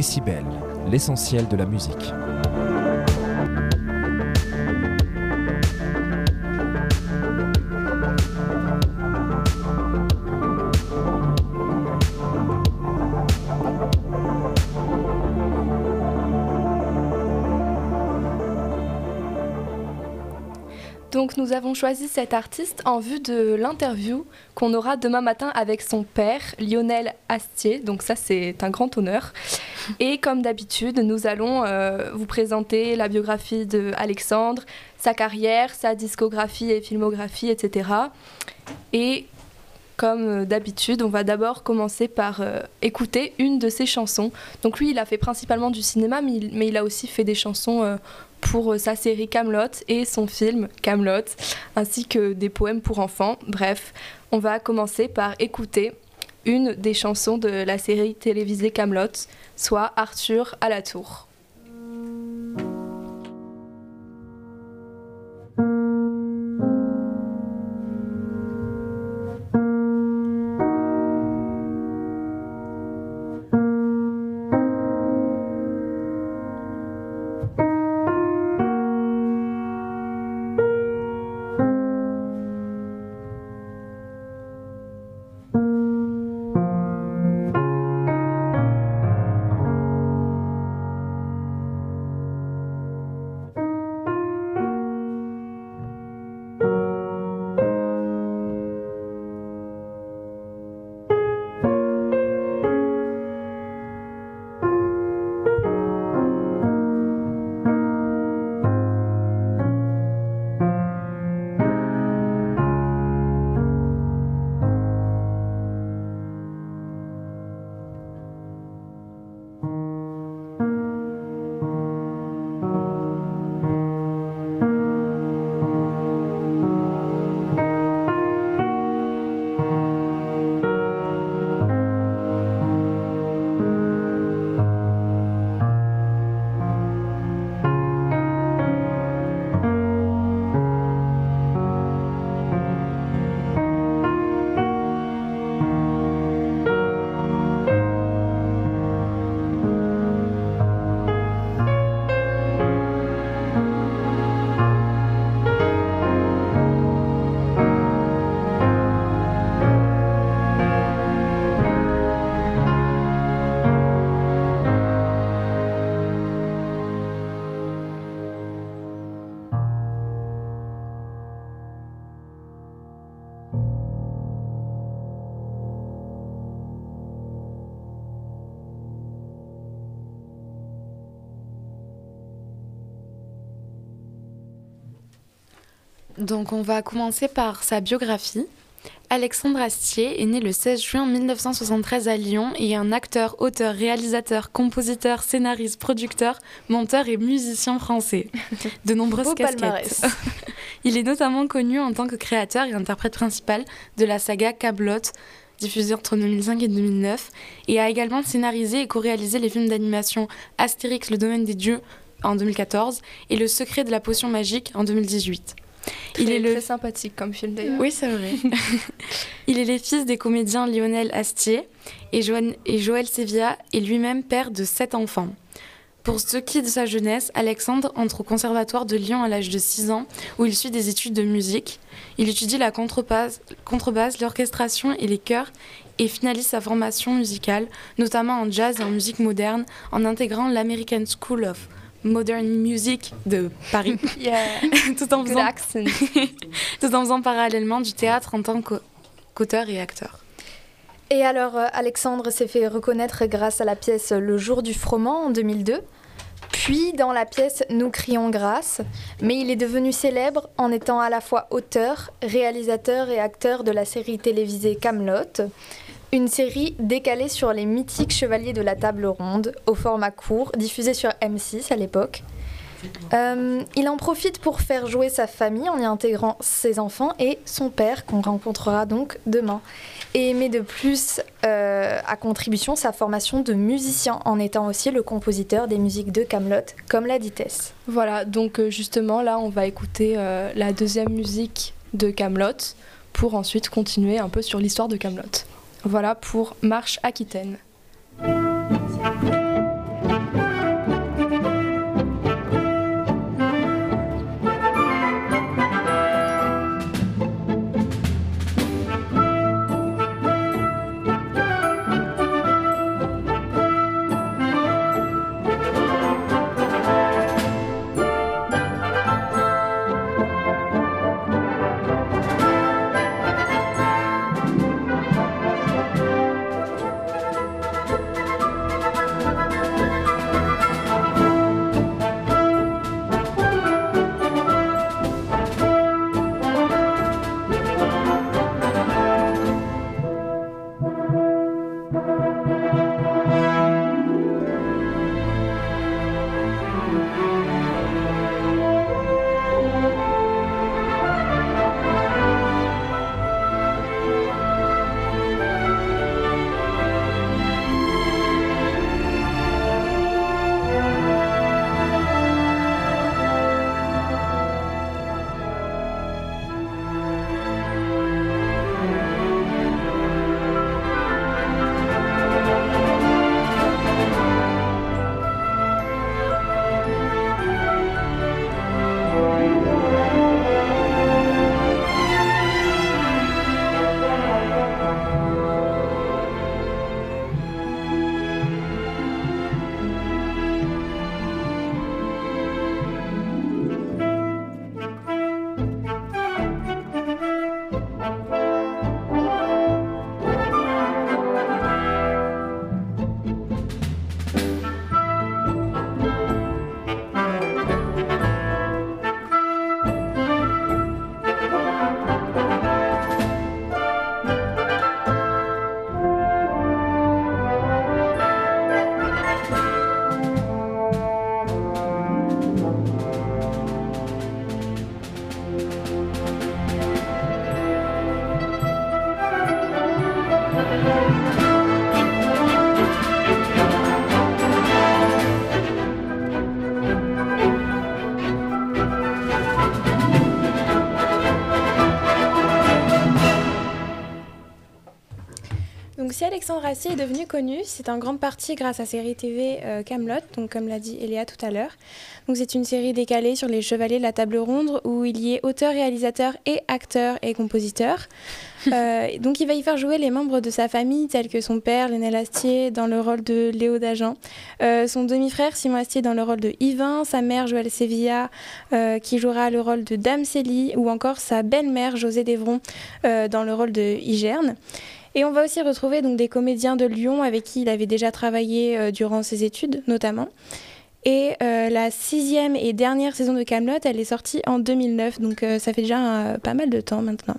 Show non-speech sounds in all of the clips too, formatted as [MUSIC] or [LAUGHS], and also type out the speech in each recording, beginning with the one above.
Décibel, l'essentiel de la musique. Donc nous avons choisi cet artiste en vue de l'interview qu'on aura demain matin avec son père, Lionel Astier. Donc ça c'est un grand honneur. Et comme d'habitude, nous allons euh, vous présenter la biographie de Alexandre, sa carrière, sa discographie et filmographie, etc. Et comme d'habitude, on va d'abord commencer par euh, écouter une de ses chansons. Donc lui, il a fait principalement du cinéma, mais il, a aussi fait des chansons euh, pour euh, sa série Camelot et son film Camelot, ainsi que des poèmes pour enfants. Bref, on va commencer par écouter une des chansons de la série télévisée Camelot, soit Arthur à la tour. Donc on va commencer par sa biographie. Alexandre Astier est né le 16 juin 1973 à Lyon et est un acteur, auteur, réalisateur, compositeur, scénariste, producteur, monteur et musicien français. [LAUGHS] De nombreuses Beau casquettes. palmarès. [LAUGHS] Il est notamment connu en tant que créateur et interprète principal de la saga Cablot, diffusée entre 2005 et 2009, et a également scénarisé et co-réalisé les films d'animation Astérix, le domaine des dieux en 2014 et Le secret de la potion magique en 2018. Très, Il est le très sympathique comme film d'ailleurs. oui, c'est vrai. [LAUGHS] Il est le fils des comédiens Lionel Astier et, Joanne- et Joël Sevilla et lui-même père de sept enfants. Pour ce qui est de sa jeunesse, Alexandre entre au conservatoire de Lyon à l'âge de 6 ans où il suit des études de musique. Il étudie la contrebasse, contrebasse, l'orchestration et les chœurs et finalise sa formation musicale, notamment en jazz et en musique moderne, en intégrant l'American School of Modern Music de Paris, [LAUGHS] Yeah, tout en faisant [LAUGHS] tout en faisant parallèlement du théâtre en tant qu'au- qu'auteur et acteur. Et alors, euh, Alexandre s'est fait reconnaître grâce à la pièce Le jour du froment en 2002, puis dans la pièce Nous crions grâce, mais il est devenu célèbre en étant à la fois auteur, réalisateur et acteur de la série télévisée Camelot, une série décalée sur les mythiques chevaliers de la table ronde au format court, diffusée sur M6 à l'époque. Euh, il en profite pour faire jouer sa famille en y intégrant ses enfants et son père qu'on rencontrera donc demain. Et met de plus euh, à contribution sa formation de musicien en étant aussi le compositeur des musiques de Camelot, comme l'a dit. Voilà, donc euh, justement là, on va écouter la deuxième musique de Camelot pour ensuite continuer un peu sur l'histoire de Camelot. Voilà pour Marche Aquitaine. Música si Alexandre Astier est devenu connu, c'est en grande partie grâce à série TV euh, Camelot, donc comme l'a dit Eléa tout à l'heure. Donc c'est une série décalée sur les chevaliers de la table ronde où il y est auteur, réalisateur et acteur et compositeur. [LAUGHS] Euh, donc il va y faire jouer les membres de sa famille tels que son père Lionel Astier dans le rôle de Léo Dagen, euh, son demi-frère Simon Astier dans le rôle de Yvain, sa mère Joëlle Sevilla qui jouera le rôle de Dame Célie ou encore sa belle-mère José Devron dans le rôle de Hygerne. Et on va aussi retrouver donc des comédiens de Lyon avec qui il avait déjà travaillé euh, durant ses études notamment. Et euh, la sixième et dernière saison de Camelot, elle est sortie en 2009, donc euh, ça fait déjà pas mal de temps maintenant.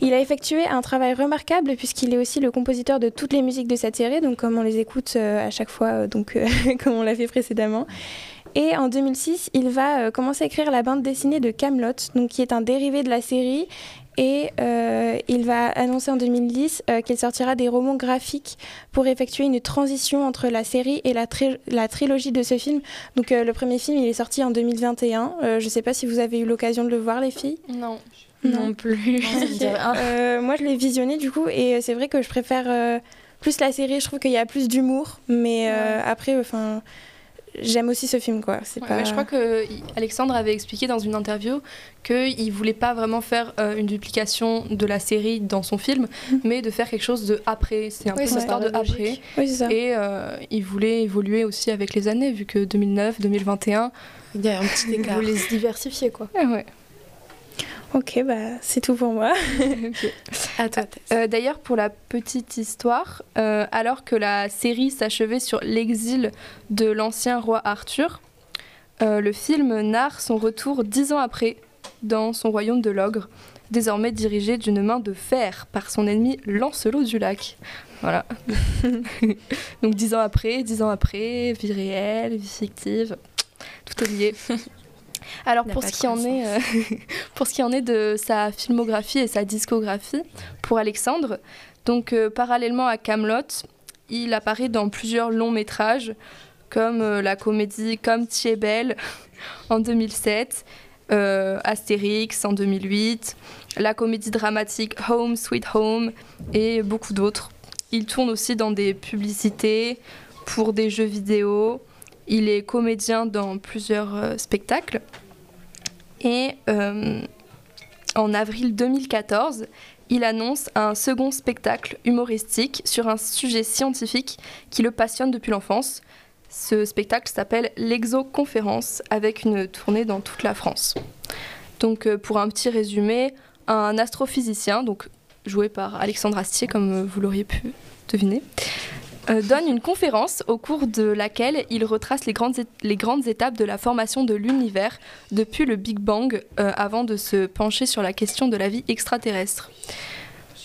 Il a effectué un travail remarquable puisqu'il est aussi le compositeur de toutes les musiques de cette série, donc comme on les écoute à chaque fois, donc [LAUGHS] comme on l'a fait précédemment. Et en 2006, il va commencer à écrire la bande dessinée de Camelot, donc qui est un dérivé de la série. Et euh, il va annoncer en 2010 euh, qu'il sortira des romans graphiques pour effectuer une transition entre la série et la, tri- la trilogie de ce film. Donc euh, le premier film, il est sorti en 2021. Euh, je ne sais pas si vous avez eu l'occasion de le voir, les filles. Non. Non plus. [LAUGHS] Euh, moi, je l'ai visionné du coup, et c'est vrai que je préfère euh, plus la série. Je trouve qu'il y a plus d'humour, mais euh, après, enfin, j'aime aussi ce film, quoi. C'est Ouais, pas. mais je crois que Alexandre avait expliqué dans une interview qu'il voulait pas vraiment faire euh, une duplication de la série dans son film, mais de faire quelque chose de après. C'est un Oui, peu l'histoire de après. Oui, ça. Et euh, il voulait évoluer aussi avec les années, vu que 2009, 2021. Il y a un petit [LAUGHS] écart. voulez se diversifier, quoi. Ah ouais. Ok, bah c'est tout pour moi. [LAUGHS] À toi. Euh, D'ailleurs, pour la petite histoire, euh, alors que la série s'achevait sur l'exil de l'ancien roi Arthur, euh, le film narre son retour dix ans après dans son royaume de l'ogre, désormais dirigé d'une main de fer par son ennemi Lancelot du Lac. Voilà. [LAUGHS] [LAUGHS] Donc dix ans après, dix ans après, vie réelle, vie fictive, tout est lié. Alors pour ce qui en est, euh, [LAUGHS] pour ce qui en est de sa filmographie et sa discographie, pour Alexandre, donc euh, parallèlement à Camelot, il apparaît dans plusieurs longs métrages comme euh, la comédie Comme tu belle [LAUGHS] en 2007, euh, Astérix en 2008, la comédie dramatique Home Sweet Home et beaucoup d'autres. Il tourne aussi dans des publicités pour des jeux vidéo. Il est comédien dans plusieurs spectacles. Et euh, en avril 2014, il annonce un second spectacle humoristique sur un sujet scientifique qui le passionne depuis l'enfance. Ce spectacle s'appelle l'Exoconférence avec une tournée dans toute la France. Donc euh, pour un petit résumé, un astrophysicien, donc joué par Alexandre Astier comme vous l'auriez pu deviner, euh, donne une conférence au cours de laquelle il retrace les grandes, étapes de la formation de l'univers depuis le Big Bang euh, avant de se pencher sur la question de la vie extraterrestre.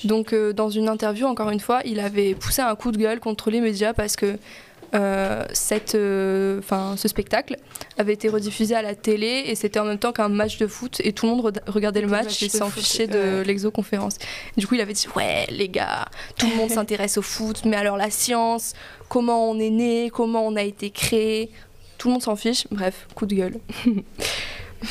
Donc euh, dans une interview, encore une fois, il avait poussé un coup de gueule contre les médias parce que euh, cette, euh, ce spectacle avait été rediffusé à la télé et c'était en même temps qu'un match de foot et tout le monde re- regardait le match match et s'en fichait de l'exoconférence. Du coup, il avait dit Ouais, les gars, tout le monde [LAUGHS] s'intéresse au foot, mais alors la science, comment on est né, comment on a été créé, tout le monde s'en fiche. Bref, coup de gueule. [LAUGHS]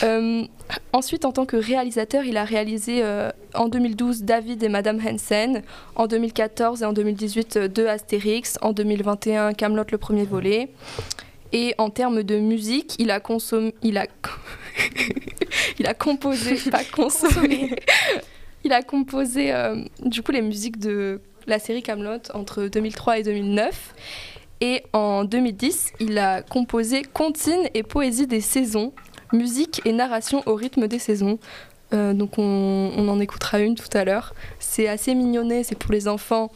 Euh, ensuite, en tant que réalisateur, il a réalisé euh, en 2012 David et Madame Hansen, en 2014 et en 2018 euh, deux Astérix, en 2021 Camelot le premier volet. Et en termes de musique, il a consommé, il a, [LAUGHS] il a composé, pas [LAUGHS] consommé, il a composé euh, du coup les musiques de la série Camelot entre 2003 et 2009. Et en 2010, il a composé Comptine et Poésie des saisons, musique et narration au rythme des saisons. Euh, donc on, on en écoutera une tout à l'heure. C'est assez mignonné, c'est pour les enfants.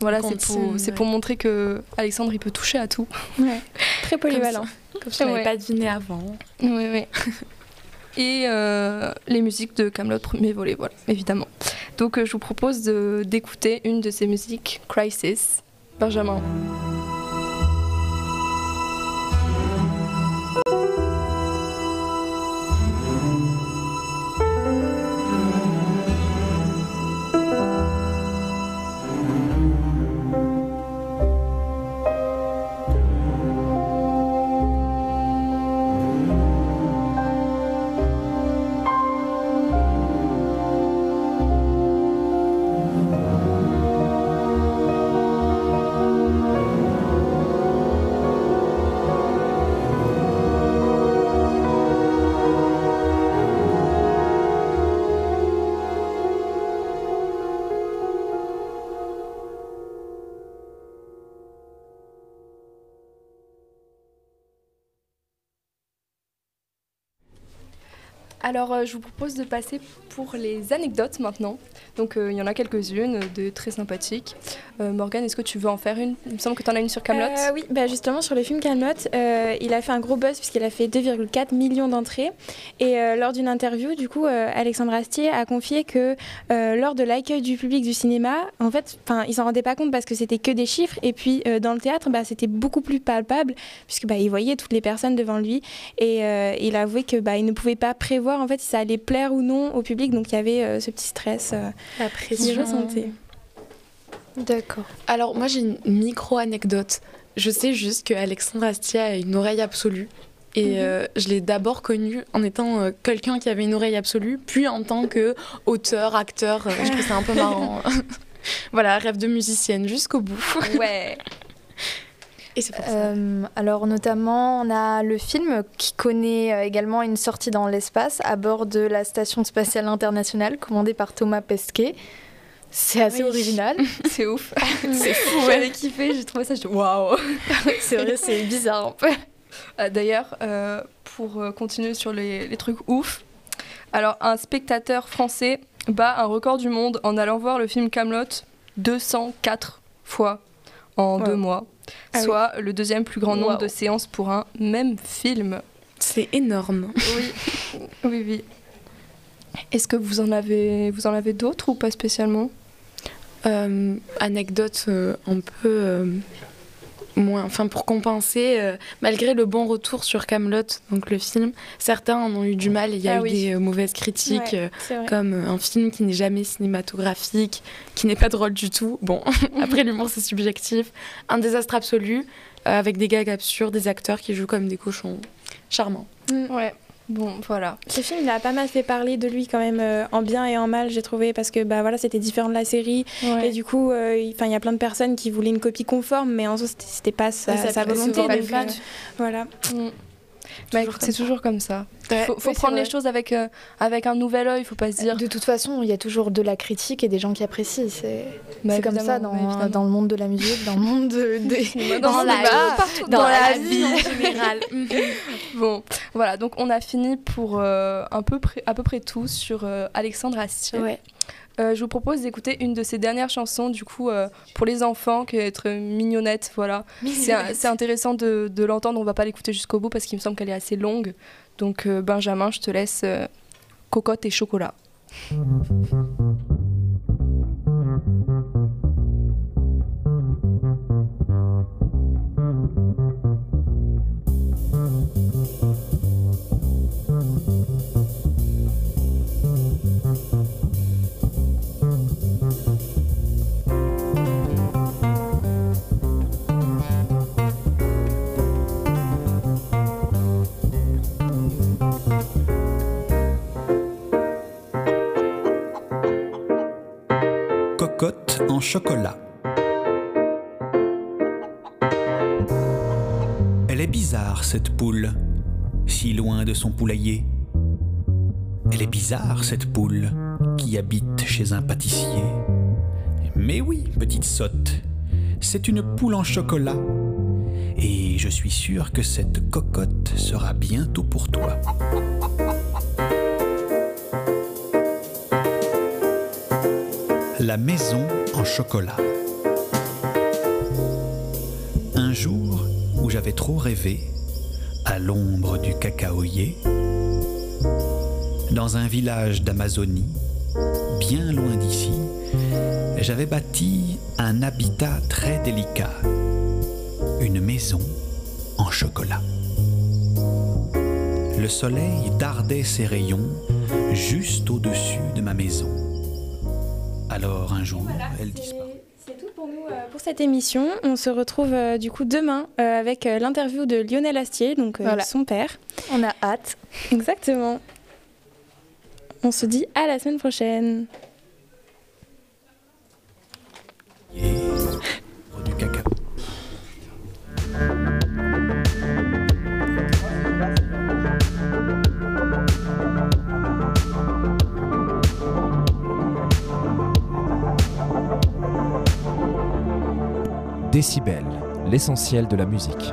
Voilà, c'est pour, ouais. montrer que Alexandre il peut toucher à tout. Ouais. Très polyvalent. Comme je l'avais Ouais. pas deviné avant. Oui, oui. [LAUGHS] Et euh, les musiques de Camelot premier volet, voilà, évidemment. Donc euh, je vous propose de- d'écouter une de ces musiques, Crisis, Benjamin. Alors, euh, je vous propose de passer pour les anecdotes maintenant. Donc, euh, il y en a quelques-unes, de très sympathiques. Euh, Morgane, est-ce que tu veux en faire une? Il me semble que tu en as une sur Camelot. Euh, oui, bah justement sur le film Camelot, il a fait un gros buzz puisqu'il a fait 2,4 millions d'entrées. Et lors d'une interview, du coup, Alexandre Astier a confié que lors de l'accueil du public du cinéma, en fait, enfin, il s'en rendait pas compte parce que c'était que des chiffres. Et puis dans le théâtre, bah, c'était beaucoup plus palpable puisque bah, voyait toutes les personnes devant lui. Et il a avoué que bah, ne pouvait pas prévoir en fait si ça allait plaire ou non au public. Donc il y avait euh, ce petit stress euh, La ressentait. D'accord. Alors moi j'ai une micro-anecdote. Je sais juste que Alexandre Astier a une oreille absolue. Et Mhm. euh, je l'ai d'abord connu en étant euh, quelqu'un qui avait une oreille absolue, puis en tant que auteur, acteur. euh, je trouve ça un peu marrant. [LAUGHS] voilà, rêve de musicienne jusqu'au bout. Ouais. Et c'est pour ça. Euh, alors notamment, on a le film qui connaît euh, également une sortie dans l'espace à bord de la station spatiale internationale commandée par Thomas Pesquet. C'est assez Oui. original. [LAUGHS] C'est ouf. [LAUGHS] c'est fou. J'avais kiffé, j'ai trouvé ça. je- Waouh. [LAUGHS] c'est vrai, c'est bizarre un peu. Euh, D'ailleurs, euh, pour continuer sur les, les trucs ouf, alors un spectateur français bat un record du monde en allant voir le film Camelot 204 fois en deux mois, Ah oui. soit le deuxième plus grand nombre Wow. de séances pour un même film. C'est énorme. Oui, [LAUGHS] oui, oui. Est-ce que vous en avez, vous en avez d'autres ou pas spécialement? Euh, anecdote euh, un peu euh, moins, enfin pour compenser, euh, malgré le bon retour sur Camelot, donc le film, certains en ont eu du mal. Il y a Ah eu oui. des euh, mauvaises critiques. Ouais, euh, comme un film qui n'est jamais cinématographique, qui n'est pas drôle du tout. Bon, [LAUGHS] après [LAUGHS] l'humour c'est subjectif. Un désastre absolu, avec des gags absurdes, des acteurs qui jouent comme des cochons. Charmant. Ouais. Bon, voilà. Ce film, il a pas mal fait parler de lui quand même, euh, en bien et en mal, j'ai trouvé, parce que bah voilà, c'était différent de la série. Et du coup, euh, il enfin, il y a plein de personnes qui voulaient une copie conforme, mais en soi, c'était- pas sa, ça sa volonté. souvent pas euh, voilà. Mm. Bah, c'est toujours comme ça. Ouais. Faut, faut Oui, c'est prendre les choses avec, euh, avec un nouvel œil, faut pas se dire. De toute façon, il y a toujours de la critique et des gens qui apprécient. C'est Bah, comme ça dans, bah, dans le monde de la musique, dans le monde de- [LAUGHS] des... Dans la débat, vie, partout, dans, dans la, la vie. en général. [LAUGHS] Bon, voilà, donc on a fini pour euh, un peu à peu près tout sur euh, Alexandre Astier. Ouais. Euh, je vous propose d'écouter une de ses dernières chansons, du coup, euh, pour les enfants, qui est être mignonnette, voilà. C'est intéressant de, de l'entendre, on va pas l'écouter jusqu'au bout parce qu'il me semble qu'elle est assez longue. Donc euh, Benjamin, je te laisse cocotte et chocolat. Elle est bizarre, cette poule, si loin de son poulailler. Elle est bizarre, cette poule, qui habite chez un pâtissier. Mais oui, petite sotte, c'est une poule en chocolat. Et je suis sûr que cette cocotte sera bientôt pour toi. La maison en chocolat. Un jour où j'avais trop rêvé, à l'ombre du cacaoyer, dans un village d'Amazonie, bien loin d'ici, j'avais bâti un habitat très délicat, une maison en chocolat. Le soleil dardait ses rayons juste au-dessus de ma maison. Alors un jour, elle disparut. C'est tout pour nous euh, pour cette émission. On se retrouve euh, du coup demain euh, avec euh, l'interview de Lionel Astier, donc euh, Voilà. son père. On a hâte. Exactement. On se dit à la semaine prochaine. Décibel, l'essentiel de la musique.